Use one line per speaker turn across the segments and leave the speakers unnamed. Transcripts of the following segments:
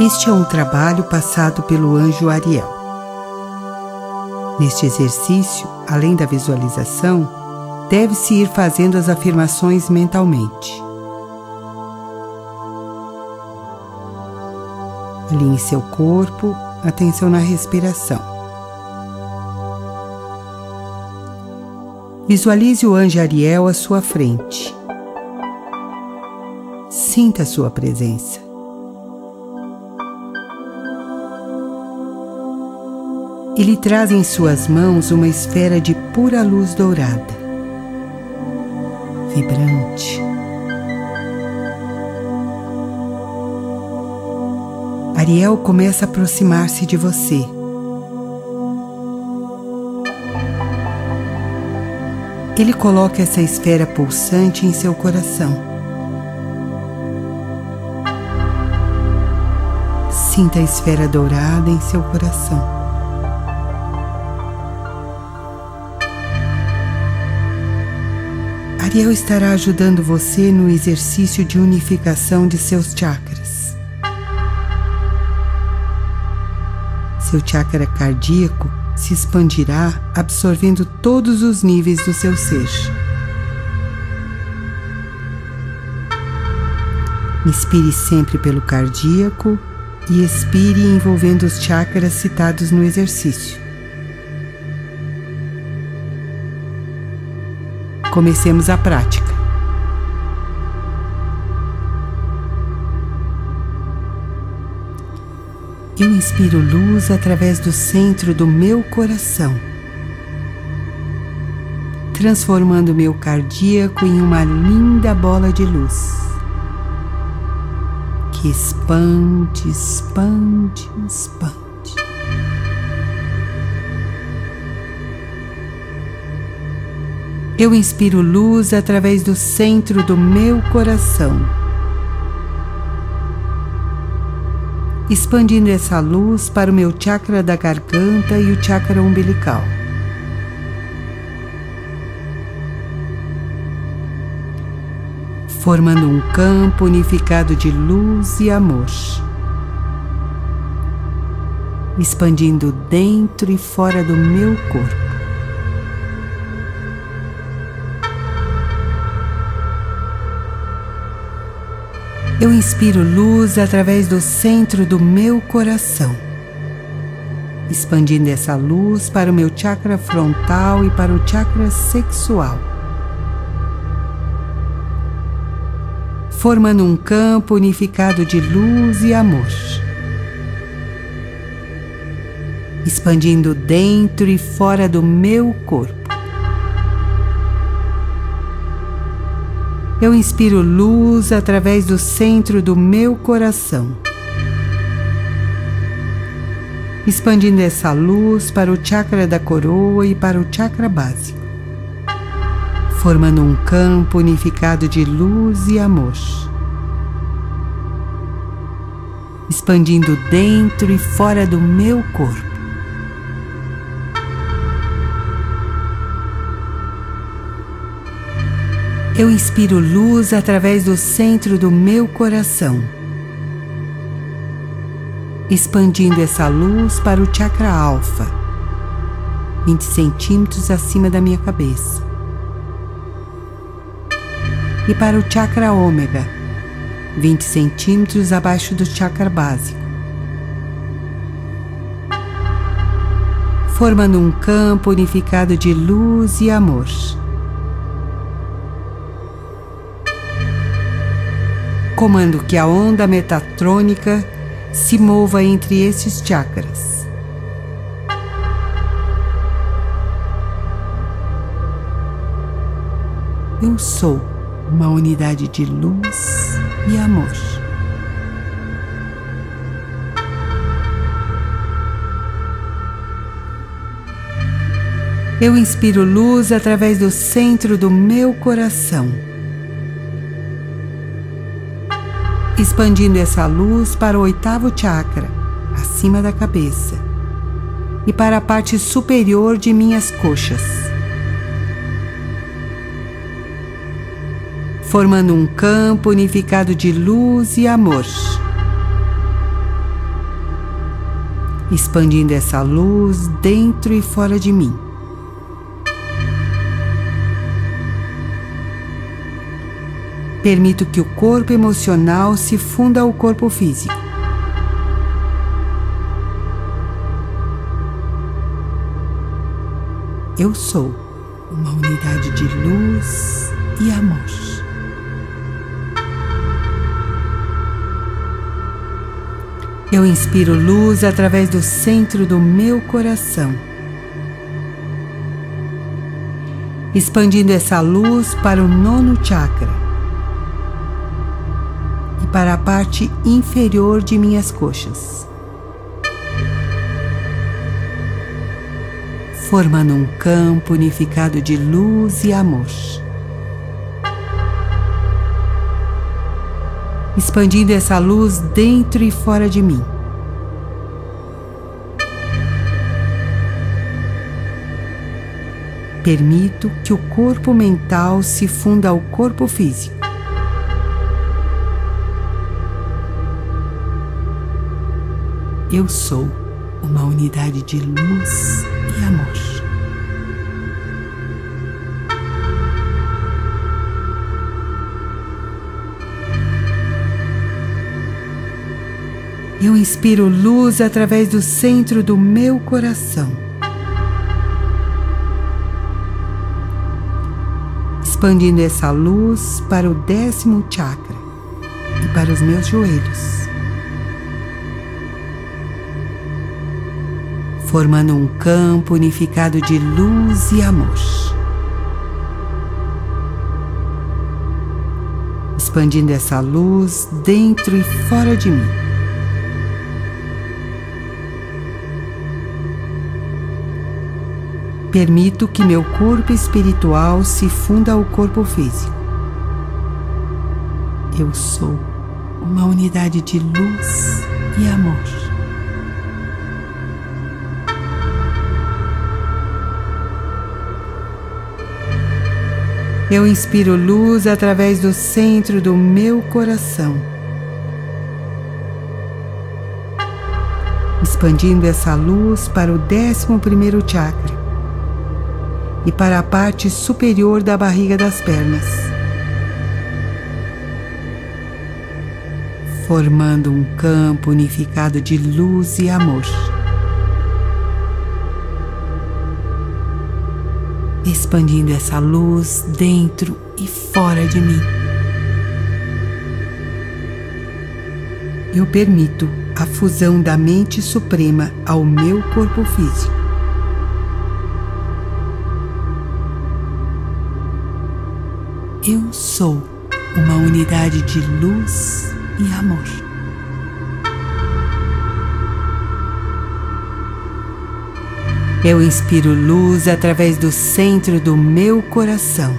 Este é um trabalho passado pelo anjo Ariel. Neste exercício, além da visualização, deve-se ir fazendo as afirmações mentalmente. Alinhe seu corpo, atenção na respiração. Visualize o anjo Ariel à sua frente. Sinta a sua presença. Ele traz em suas mãos uma esfera de pura luz dourada, vibrante. Ariel começa a aproximar-se de você. Ele coloca essa esfera pulsante em seu coração. Sinta a esfera dourada em seu coração. Ariel estará ajudando você no exercício de unificação de seus chakras. Seu chakra cardíaco se expandirá, absorvendo todos os níveis do seu ser. Inspire sempre pelo cardíaco e expire envolvendo os chakras citados no exercício. Comecemos a prática. Eu inspiro luz através do centro do meu coração, transformando meu cardíaco em uma linda bola de luz que expande, expande, expande. Eu inspiro luz através do centro do meu coração, expandindo essa luz para o meu chakra da garganta e o chakra umbilical. Formando um campo unificado de luz e amor, expandindo dentro e fora do meu corpo. Eu inspiro luz através do centro do meu coração, expandindo essa luz para o meu chakra frontal e para o chakra sexual, formando um campo unificado de luz e amor, expandindo dentro e fora do meu corpo. Eu inspiro luz através do centro do meu coração, expandindo essa luz para o chakra da coroa e para o chakra básico, formando um campo unificado de luz e amor. Expandindo dentro e fora do meu corpo. Eu inspiro luz através do centro do meu coração, expandindo essa luz para o chakra alfa, 20 centímetros acima da minha cabeça, e para o chakra ômega, 20 centímetros abaixo do chakra básico. Formando um campo unificado de luz e amor. Comando que a onda metatrônica se mova entre esses chakras. Eu sou uma unidade de luz e amor. Eu inspiro luz através do centro do meu coração. Expandindo essa luz para o oitavo chakra, acima da cabeça, e para a parte superior de minhas coxas, formando um campo unificado de luz e amor. expandindo essa luz dentro e fora de mim. Permito que o corpo emocional se funda ao corpo físico. Eu sou uma unidade de luz e amor. Eu inspiro luz através do centro do meu coração, expandindo essa luz para o nono chakra para a parte inferior de minhas coxas, formando um campo unificado de luz e amor. expandindo essa luz dentro e fora de mim. Permito que o corpo mental se funda ao corpo físico. Eu sou uma unidade de luz e amor. Eu inspiro luz através do centro do meu coração. Expandindo essa luz para o décimo chakra e para os meus joelhos. Formando um campo unificado de luz e amor. Expandindo essa luz dentro e fora de mim. Permito que meu corpo espiritual se funda ao corpo físico. Eu sou uma unidade de luz e amor. Eu inspiro luz através do centro do meu coração, expandindo essa luz para o décimo primeiro chakra e para a parte superior da barriga das pernas, formando um campo unificado de luz e amor. Expandindo essa luz dentro e fora de mim. Eu permito a fusão da mente suprema ao meu corpo físico Eu sou uma unidade de luz e amor. Eu inspiro luz através do centro do meu coração,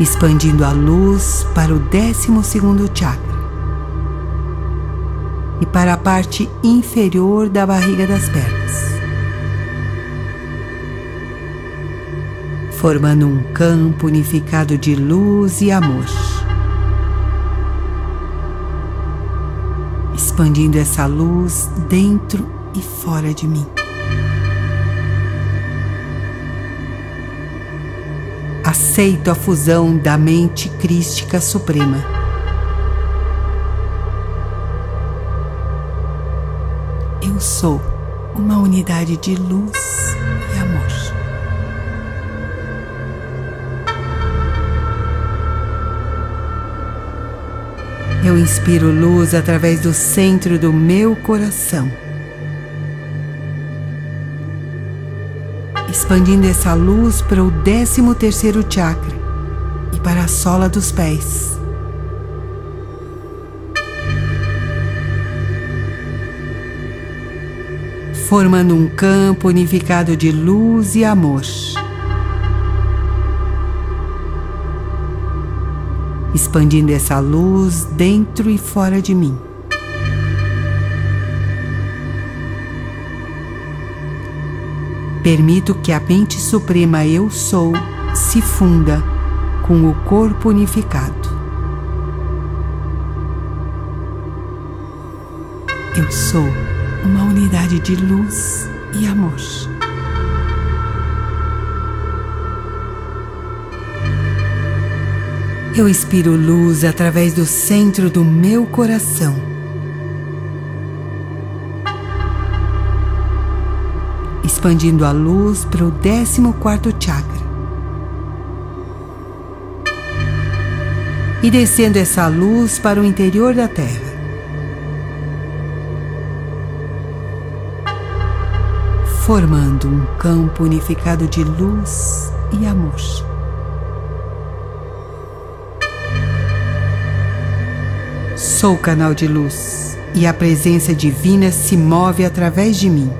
expandindo a luz para o décimo segundo chakra e para a parte inferior da barriga das pernas. formando um campo unificado de luz e amor. Expandindo essa luz dentro e fora de mim. Aceito a fusão da mente crística suprema. Eu sou uma unidade de luz Eu inspiro luz através do centro do meu coração, expandindo essa luz para o décimo terceiro chakra e para a sola dos pés. Formando um campo unificado de luz e amor. Expandindo essa luz dentro e fora de mim. Permito que a mente suprema Eu Sou se funda com o corpo unificado. Eu sou uma unidade de luz e amor. Eu expiro luz através do centro do meu coração. Expandindo a luz para o 14 chakra. E descendo essa luz para o interior da Terra. Formando um campo unificado de luz e amor. Sou canal de luz e a presença divina se move através de mim.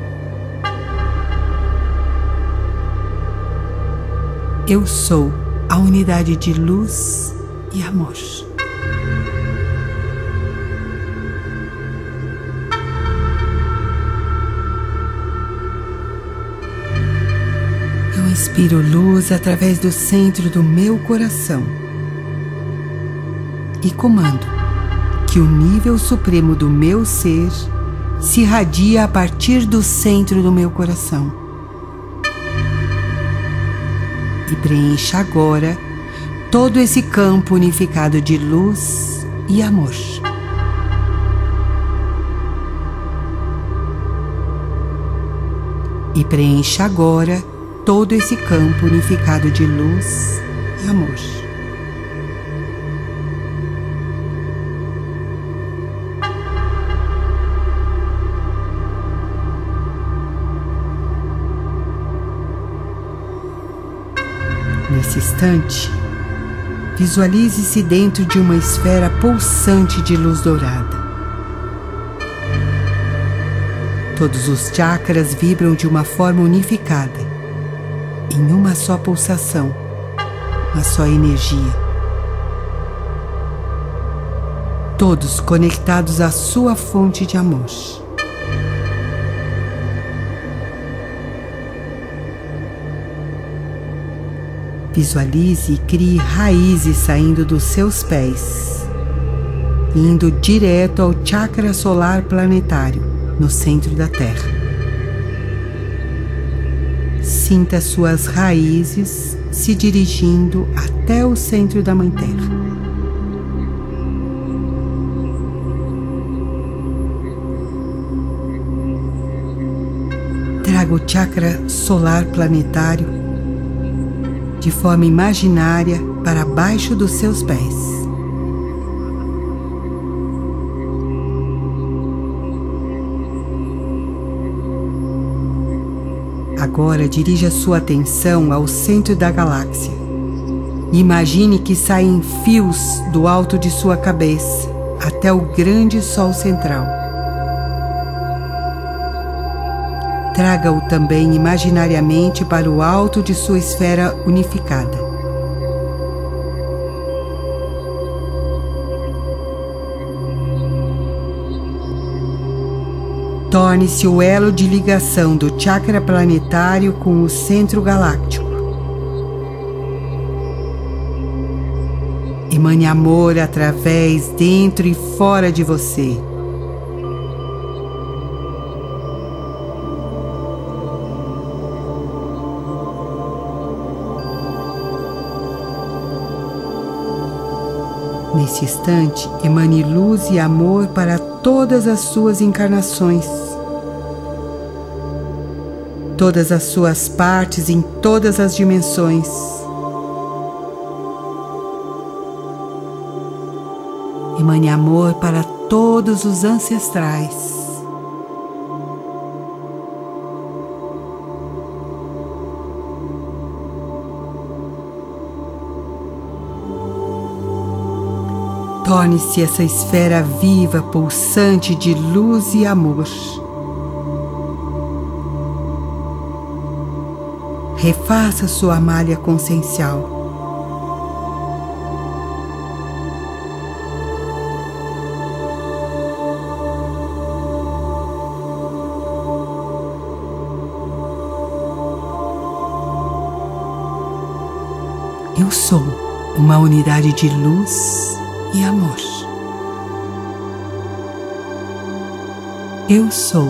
Eu sou a unidade de luz e amor. Eu inspiro luz através do centro do meu coração e comando que o nível supremo do meu ser se irradia a partir do centro do meu coração. E preencha agora todo esse campo unificado de luz e amor. E preencha agora todo esse campo unificado de luz e amor. Nesse instante, visualize-se dentro de uma esfera pulsante de luz dourada. Todos os chakras vibram de uma forma unificada, em uma só pulsação, uma só energia. Todos conectados à sua fonte de amor. Visualize e crie raízes saindo dos seus pés, indo direto ao chakra solar planetário no centro da Terra. Sinta suas raízes se dirigindo até o centro da Mãe Terra. Traga o chakra solar planetário de forma imaginária para baixo dos seus pés. Agora dirija sua atenção ao centro da galáxia. Imagine que saem fios do alto de sua cabeça até o grande Sol central. Traga-o também imaginariamente para o alto de sua esfera unificada. Torne-se o elo de ligação do chakra planetário com o centro galáctico. Emane amor através, dentro e fora de você. Nesse instante, emane luz e amor para todas as suas encarnações, todas as suas partes em todas as dimensões. Emane amor para todos os ancestrais. Torne-se essa esfera viva, pulsante de luz e amor. Refaça sua malha consciencial. Eu sou uma unidade de luz e amor. Eu sou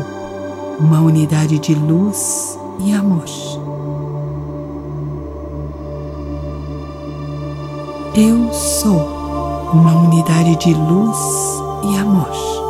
uma unidade de luz e amor. Eu sou uma unidade de luz e amor.